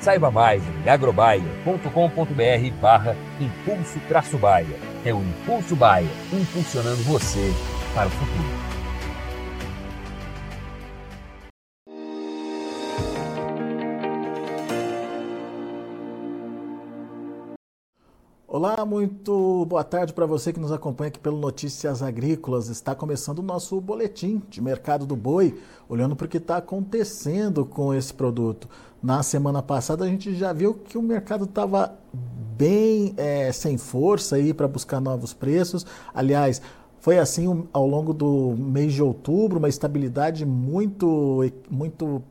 Saiba mais em agrobaia.com.br barra Impulso Traço Baia. É o Impulso Baia, impulsionando você para o futuro. Olá, muito boa tarde para você que nos acompanha aqui pelo Notícias Agrícolas. Está começando o nosso boletim de mercado do boi, olhando para o que está acontecendo com esse produto. Na semana passada a gente já viu que o mercado estava bem é, sem força aí para buscar novos preços. Aliás, foi assim ao longo do mês de outubro, uma estabilidade muito, muito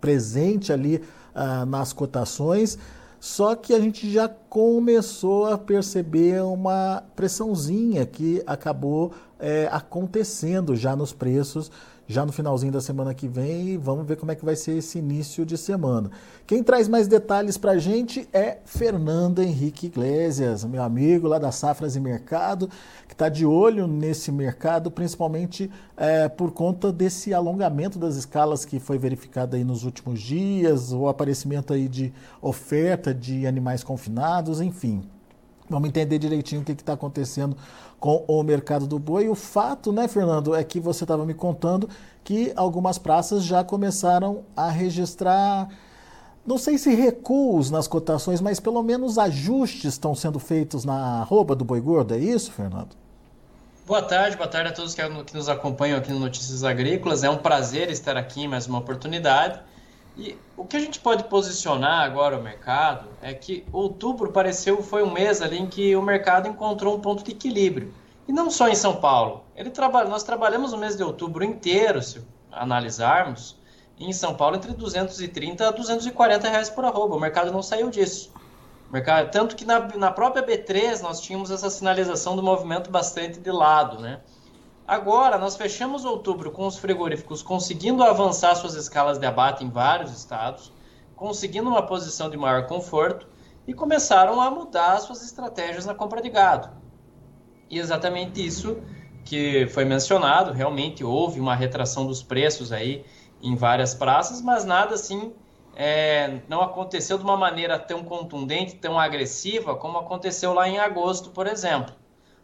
presente ali ah, nas cotações. Só que a gente já começou a perceber uma pressãozinha que acabou é, acontecendo já nos preços, já no finalzinho da semana que vem. E vamos ver como é que vai ser esse início de semana. Quem traz mais detalhes para a gente é Fernando Henrique Iglesias, meu amigo lá da Safras e Mercado, que está de olho nesse mercado, principalmente é, por conta desse alongamento das escalas que foi verificado aí nos últimos dias, o aparecimento aí de oferta de animais confinados, enfim. Vamos entender direitinho o que está acontecendo com o mercado do boi. O fato, né, Fernando, é que você estava me contando que algumas praças já começaram a registrar, não sei se recuos nas cotações, mas pelo menos ajustes estão sendo feitos na arroba do boi gordo. É isso, Fernando? Boa tarde, boa tarde a todos que nos acompanham aqui no Notícias Agrícolas. É um prazer estar aqui mais uma oportunidade. E o que a gente pode posicionar agora o mercado é que outubro pareceu foi um mês ali em que o mercado encontrou um ponto de equilíbrio. E não só em São Paulo. Ele nós trabalhamos o mês de outubro inteiro, se analisarmos, em São Paulo entre 230 a 240 reais por arroba. O mercado não saiu disso. Mercado, tanto que na, na própria B3 nós tínhamos essa sinalização do movimento bastante de lado, né? Agora, nós fechamos outubro com os frigoríficos conseguindo avançar suas escalas de abate em vários estados, conseguindo uma posição de maior conforto e começaram a mudar suas estratégias na compra de gado. E exatamente isso que foi mencionado, realmente houve uma retração dos preços aí em várias praças, mas nada assim é, não aconteceu de uma maneira tão contundente, tão agressiva, como aconteceu lá em agosto, por exemplo.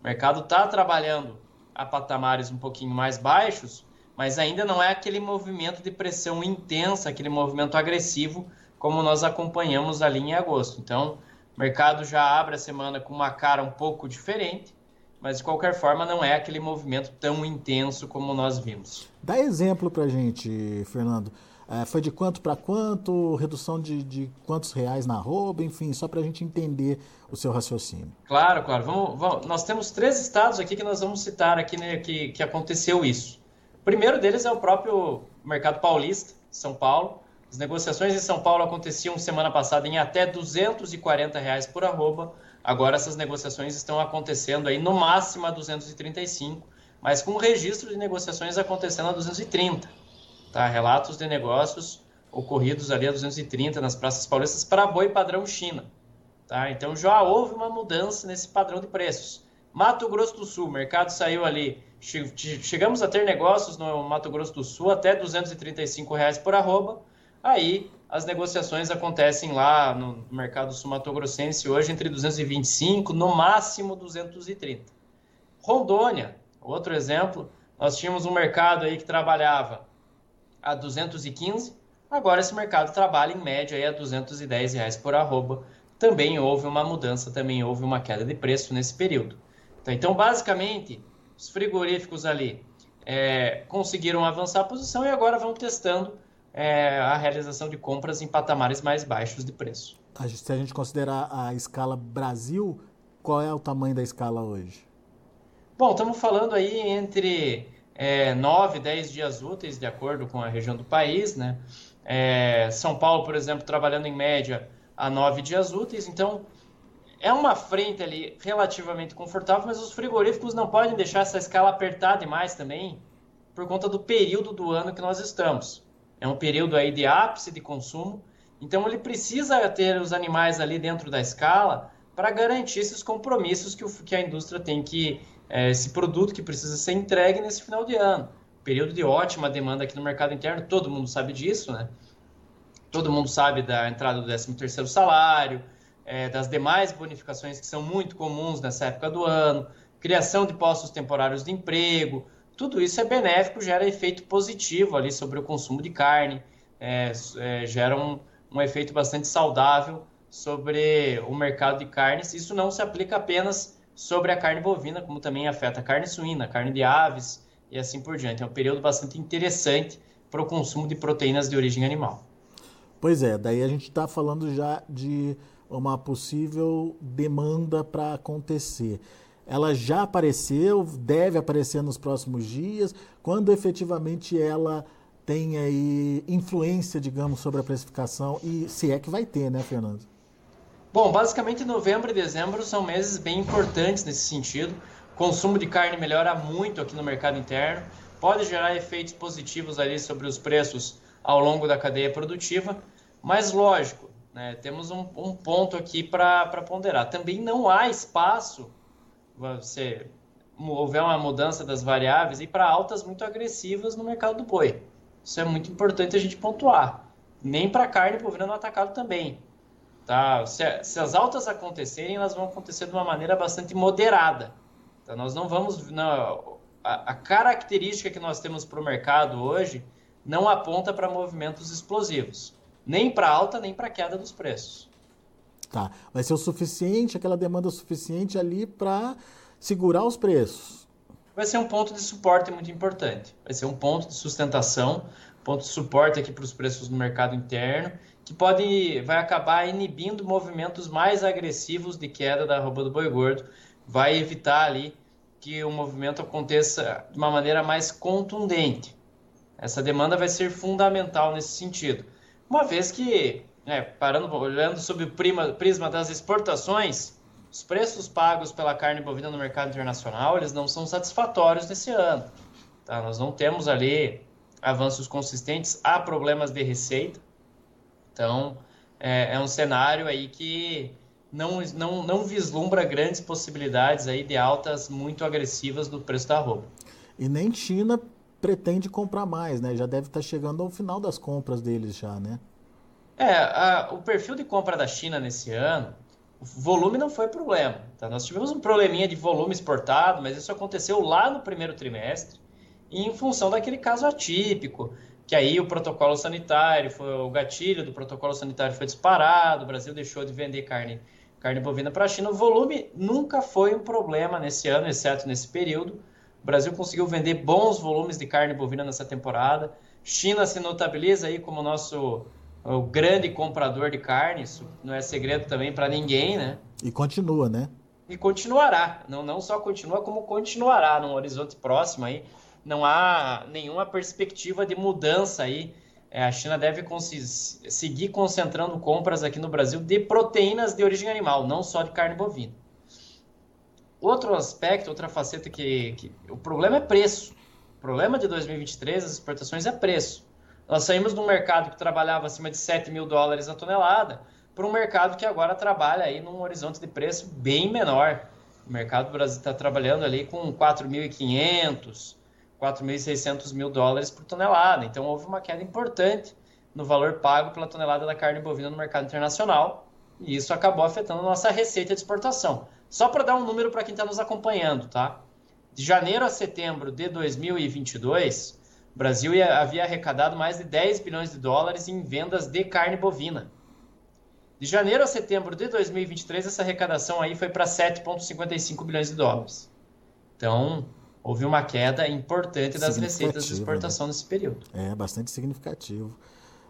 O mercado está trabalhando a patamares um pouquinho mais baixos, mas ainda não é aquele movimento de pressão intensa, aquele movimento agressivo, como nós acompanhamos ali em agosto. Então, o mercado já abre a semana com uma cara um pouco diferente, mas de qualquer forma não é aquele movimento tão intenso como nós vimos. Dá exemplo para gente, Fernando. É, foi de quanto para quanto, redução de, de, quantos reais na arroba, enfim, só para a gente entender o seu raciocínio. Claro, claro. Vamos, vamos, nós temos três estados aqui que nós vamos citar aqui né, que, que aconteceu isso. O primeiro deles é o próprio mercado paulista, São Paulo. As negociações em São Paulo aconteciam semana passada em até 240 reais por arroba. Agora essas negociações estão acontecendo aí no máximo a 235, mas com registro de negociações acontecendo a 230 tá? Relatos de negócios ocorridos ali a 230 nas praças paulistas para boi padrão China, tá? Então já houve uma mudança nesse padrão de preços. Mato Grosso do Sul, mercado saiu ali, chegamos a ter negócios no Mato Grosso do Sul até 235 reais por arroba, aí as negociações acontecem lá no mercado sul-mato-grossense hoje entre 225, no máximo 230. Rondônia, outro exemplo, nós tínhamos um mercado aí que trabalhava a 215. Agora esse mercado trabalha em média aí a 210 reais por arroba, também houve uma mudança, também houve uma queda de preço nesse período. Tá, então, basicamente, os frigoríficos ali é, conseguiram avançar a posição e agora vão testando é, a realização de compras em patamares mais baixos de preço. Se a gente considerar a escala Brasil, qual é o tamanho da escala hoje? Bom, estamos falando aí entre é, 9 e 10 dias úteis, de acordo com a região do país, né? É, São Paulo, por exemplo, trabalhando em média a 9 dias úteis, então é uma frente ali relativamente confortável, mas os frigoríficos não podem deixar essa escala apertar demais também, por conta do período do ano que nós estamos. É um período aí de ápice de consumo, então ele precisa ter os animais ali dentro da escala para garantir esses compromissos que, o, que a indústria tem que, é, esse produto que precisa ser entregue nesse final de ano. Período de ótima demanda aqui no mercado interno, todo mundo sabe disso, né? Todo mundo sabe da entrada do 13 terceiro salário, é, das demais bonificações que são muito comuns nessa época do ano, criação de postos temporários de emprego, tudo isso é benéfico, gera efeito positivo ali sobre o consumo de carne, é, é, gera um, um efeito bastante saudável sobre o mercado de carnes. Isso não se aplica apenas sobre a carne bovina, como também afeta a carne suína, carne de aves e assim por diante. É um período bastante interessante para o consumo de proteínas de origem animal. Pois é, daí a gente está falando já de uma possível demanda para acontecer. Ela já apareceu, deve aparecer nos próximos dias, quando efetivamente ela tem aí influência, digamos, sobre a precificação e se é que vai ter, né, Fernando? Bom, basicamente novembro e dezembro são meses bem importantes nesse sentido. O consumo de carne melhora muito aqui no mercado interno, pode gerar efeitos positivos ali sobre os preços ao longo da cadeia produtiva, mas lógico, né? Temos um, um ponto aqui para ponderar. Também não há espaço, se houver uma mudança das variáveis, e para altas muito agressivas no mercado do boi. Isso é muito importante a gente pontuar. Nem para carne bovina no atacado também. Tá? Se, se, as altas acontecerem, elas vão acontecer de uma maneira bastante moderada. Então, nós não vamos. Não, a, a característica que nós temos para o mercado hoje não aponta para movimentos explosivos nem para alta nem para queda dos preços. Tá, vai ser o suficiente, aquela demanda suficiente ali para segurar os preços. Vai ser um ponto de suporte muito importante. Vai ser um ponto de sustentação, ponto de suporte aqui para os preços no mercado interno, que pode, vai acabar inibindo movimentos mais agressivos de queda da arroba do boi gordo, vai evitar ali que o movimento aconteça de uma maneira mais contundente. Essa demanda vai ser fundamental nesse sentido. Uma vez que, né, parando, olhando sob o prisma das exportações, os preços pagos pela carne bovina no mercado internacional eles não são satisfatórios nesse ano. Tá? Nós não temos ali avanços consistentes, há problemas de receita. Então, é, é um cenário aí que não, não, não vislumbra grandes possibilidades aí de altas muito agressivas do preço da roupa. E nem China pretende comprar mais, né? Já deve estar chegando ao final das compras deles já, né? É, a, o perfil de compra da China nesse ano, o volume não foi problema. Tá? Nós tivemos um probleminha de volume exportado, mas isso aconteceu lá no primeiro trimestre, em função daquele caso atípico, que aí o protocolo sanitário, foi, o gatilho do protocolo sanitário foi disparado, o Brasil deixou de vender carne, carne bovina para a China. O volume nunca foi um problema nesse ano, exceto nesse período. O Brasil conseguiu vender bons volumes de carne bovina nessa temporada. China se notabiliza aí como nosso o grande comprador de carne, isso não é segredo também para ninguém, né? E continua, né? E continuará. Não, não só continua, como continuará num horizonte próximo aí. Não há nenhuma perspectiva de mudança aí. É, a China deve seguir concentrando compras aqui no Brasil de proteínas de origem animal, não só de carne bovina. Outro aspecto, outra faceta que, que o problema é preço. O problema de 2023 as exportações é preço. Nós saímos de um mercado que trabalhava acima de 7 mil dólares a tonelada para um mercado que agora trabalha aí num horizonte de preço bem menor. O mercado do Brasil está trabalhando ali com 4.500, 4.600 mil dólares por tonelada. Então houve uma queda importante no valor pago pela tonelada da carne bovina no mercado internacional e isso acabou afetando a nossa receita de exportação. Só para dar um número para quem está nos acompanhando, tá? De janeiro a setembro de 2022, o Brasil havia arrecadado mais de 10 bilhões de dólares em vendas de carne bovina. De janeiro a setembro de 2023, essa arrecadação aí foi para 7,55 bilhões de dólares. Então, houve uma queda importante das receitas de exportação né? nesse período. É, bastante significativo.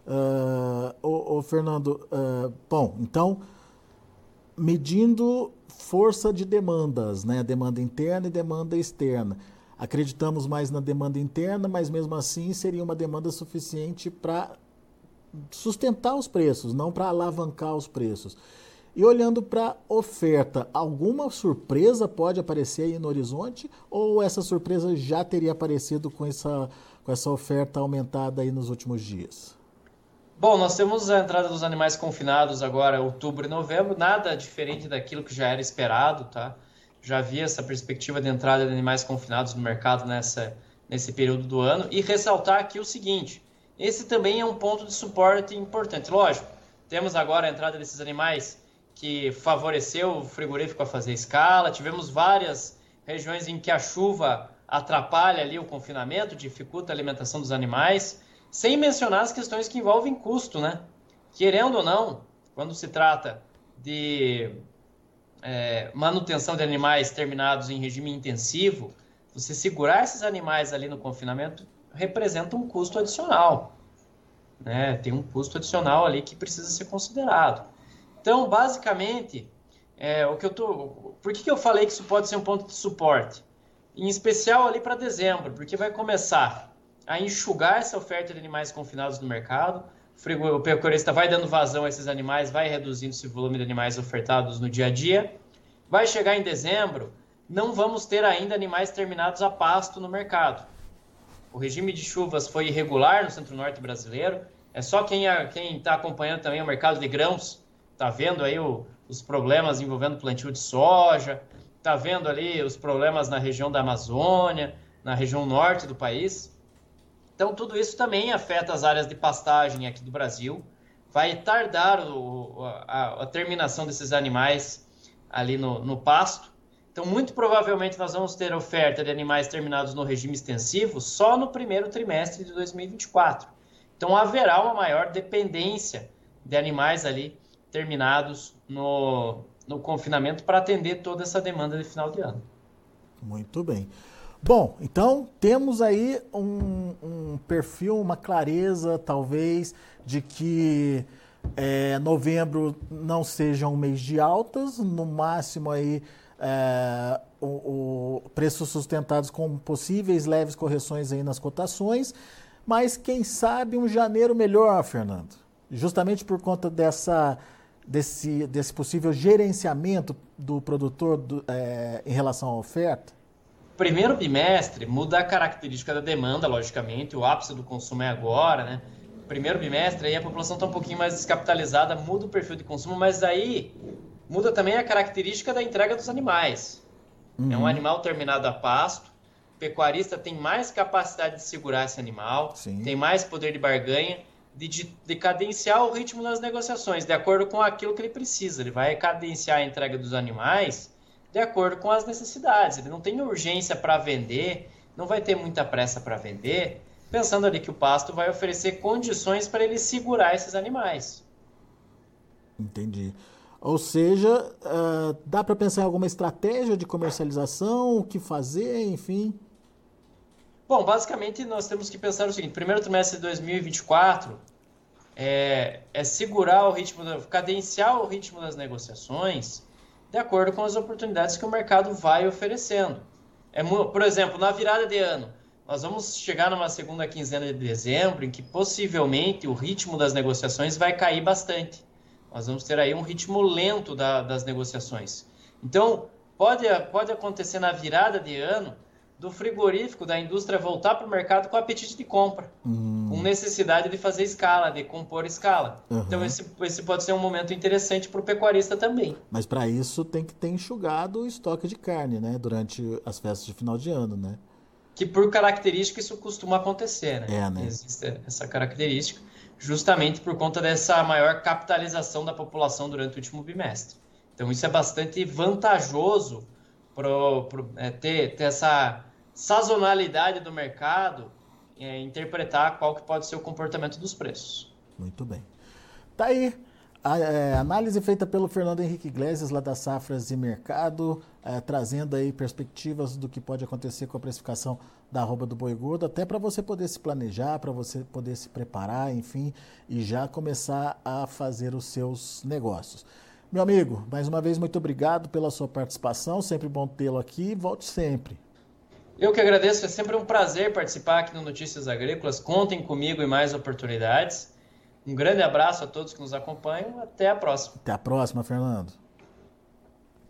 Uh, ô, ô, Fernando, uh, bom, então, medindo força de demandas, né? Demanda interna e demanda externa. Acreditamos mais na demanda interna, mas mesmo assim seria uma demanda suficiente para sustentar os preços, não para alavancar os preços. E olhando para oferta, alguma surpresa pode aparecer aí no horizonte ou essa surpresa já teria aparecido com essa, com essa oferta aumentada aí nos últimos dias? Bom, nós temos a entrada dos animais confinados agora, outubro e novembro, nada diferente daquilo que já era esperado, tá? Já havia essa perspectiva de entrada de animais confinados no mercado nessa, nesse período do ano. E ressaltar aqui o seguinte: esse também é um ponto de suporte importante. Lógico, temos agora a entrada desses animais que favoreceu o frigorífico a fazer escala. Tivemos várias regiões em que a chuva atrapalha ali o confinamento, dificulta a alimentação dos animais, sem mencionar as questões que envolvem custo, né? Querendo ou não, quando se trata de é, manutenção de animais terminados em regime intensivo, você segurar esses animais ali no confinamento representa um custo adicional. Né? Tem um custo adicional ali que precisa ser considerado. Então, basicamente, é, o que eu tô, por que, que eu falei que isso pode ser um ponto de suporte? Em especial ali para dezembro, porque vai começar a enxugar essa oferta de animais confinados no mercado. O pecuarista vai dando vazão a esses animais, vai reduzindo esse volume de animais ofertados no dia a dia. Vai chegar em dezembro, não vamos ter ainda animais terminados a pasto no mercado. O regime de chuvas foi irregular no centro-norte brasileiro. É só quem está acompanhando também o mercado de grãos está vendo aí o, os problemas envolvendo plantio de soja, está vendo ali os problemas na região da Amazônia, na região norte do país. Então, tudo isso também afeta as áreas de pastagem aqui do Brasil. Vai tardar o, a, a, terminação desses animais ali no, no pasto. Então, muito provavelmente, nós vamos ter oferta de animais terminados no regime extensivo só no primeiro trimestre de 2024. Então, haverá uma maior dependência de animais ali terminados no, no confinamento para atender toda essa demanda de final de ano. Muito bem. Bom, então temos aí um, um perfil, uma clareza, talvez, de que é, novembro não seja um mês de altas, no máximo aí é, o, o preços sustentados com possíveis leves correções aí nas cotações, mas quem sabe um janeiro melhor, Fernando, justamente por conta dessa desse, desse possível gerenciamento do produtor do, é, em relação à oferta? Primeiro bimestre muda a característica da demanda, logicamente, o ápice do consumo é agora, né? Primeiro bimestre, aí a população está um pouquinho mais descapitalizada, muda o perfil de consumo, mas aí muda também a característica da entrega dos animais. Uhum. É um uhum. animal terminado a pasto, o pecuarista tem mais capacidade de segurar esse animal, Sim. tem mais poder de barganha, de, de, cadenciar o ritmo das negociações, de acordo com aquilo que ele precisa. Ele vai cadenciar a entrega dos animais de acordo com as necessidades. Ele não tem urgência para vender, não vai ter muita pressa para vender, pensando ali que o pasto vai oferecer condições para ele segurar esses animais. Entendi. Ou seja, uh, dá para pensar em alguma estratégia de comercialização, o que fazer, enfim. Bom, basicamente nós temos que pensar o seguinte: primeiro trimestre de 2024 é, é segurar o ritmo, da, cadenciar o ritmo das negociações de acordo com as oportunidades que o mercado vai oferecendo. É, por exemplo, na virada de ano, nós vamos chegar numa segunda quinzena de dezembro em que possivelmente o ritmo das negociações vai cair bastante. Nós vamos ter aí um ritmo lento da, das negociações. Então, pode, pode acontecer na virada de ano do frigorífico, da indústria voltar para o mercado com apetite de compra, hum. com necessidade de fazer escala, de compor escala. Uhum. Então esse, esse pode ser um momento interessante para o pecuarista também. Mas para isso tem que ter enxugado o estoque de carne, né? Durante as festas de final de ano, né? Que por característica isso costuma acontecer, né? É, né? Existe essa característica, justamente por conta dessa maior capitalização da população durante o último bimestre. Então isso é bastante vantajoso para é, ter, ter essa sazonalidade do mercado é, interpretar qual que pode ser o comportamento dos preços. Muito bem. Tá aí A, é, análise feita pelo Fernando Henrique Iglesias, lá das Safras e Mercado, é, trazendo aí perspectivas do que pode acontecer com a precificação da arroba do boi gordo, até para você poder se planejar, para você poder se preparar, enfim, e já começar a fazer os seus negócios. Meu amigo, mais uma vez, muito obrigado pela sua participação, sempre bom tê-lo aqui, volte sempre. Eu que agradeço, é sempre um prazer participar aqui no Notícias Agrícolas, contem comigo em mais oportunidades. Um grande abraço a todos que nos acompanham. Até a próxima. Até a próxima, Fernando.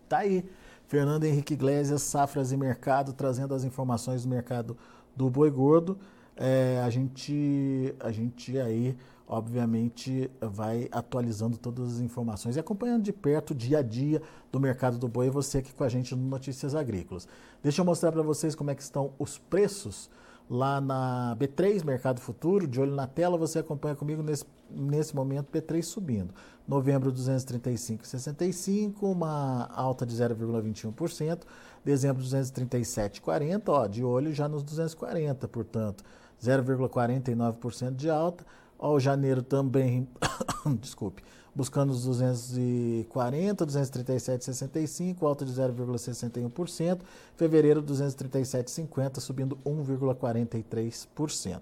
Tá aí. Fernando Henrique Iglesias, Safras e Mercado, trazendo as informações do mercado do boi gordo. É, a gente, a gente aí, obviamente, vai atualizando todas as informações e acompanhando de perto o dia a dia do mercado do boi. Você aqui com a gente no Notícias Agrícolas. Deixa eu mostrar para vocês como é que estão os preços lá na B3 Mercado Futuro, de olho na tela, você acompanha comigo nesse, nesse momento B3 subindo. Novembro 235,65, uma alta de 0,21%. Dezembro 237,40, ó, de olho já nos 240, portanto, 0,49% de alta. Ó, o janeiro também, desculpe, buscando os 240, 237,65, alta de 0,61%. Fevereiro, 237,50, subindo 1,43%.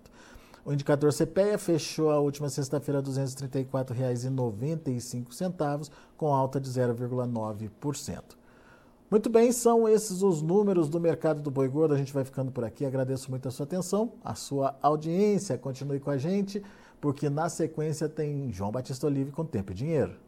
O indicador CPEA fechou a última sexta-feira R$ 234,95, com alta de 0,9%. Muito bem, são esses os números do mercado do boi gordo. A gente vai ficando por aqui. Agradeço muito a sua atenção, a sua audiência. Continue com a gente porque na sequência tem João Batista Olive com Tempo e Dinheiro.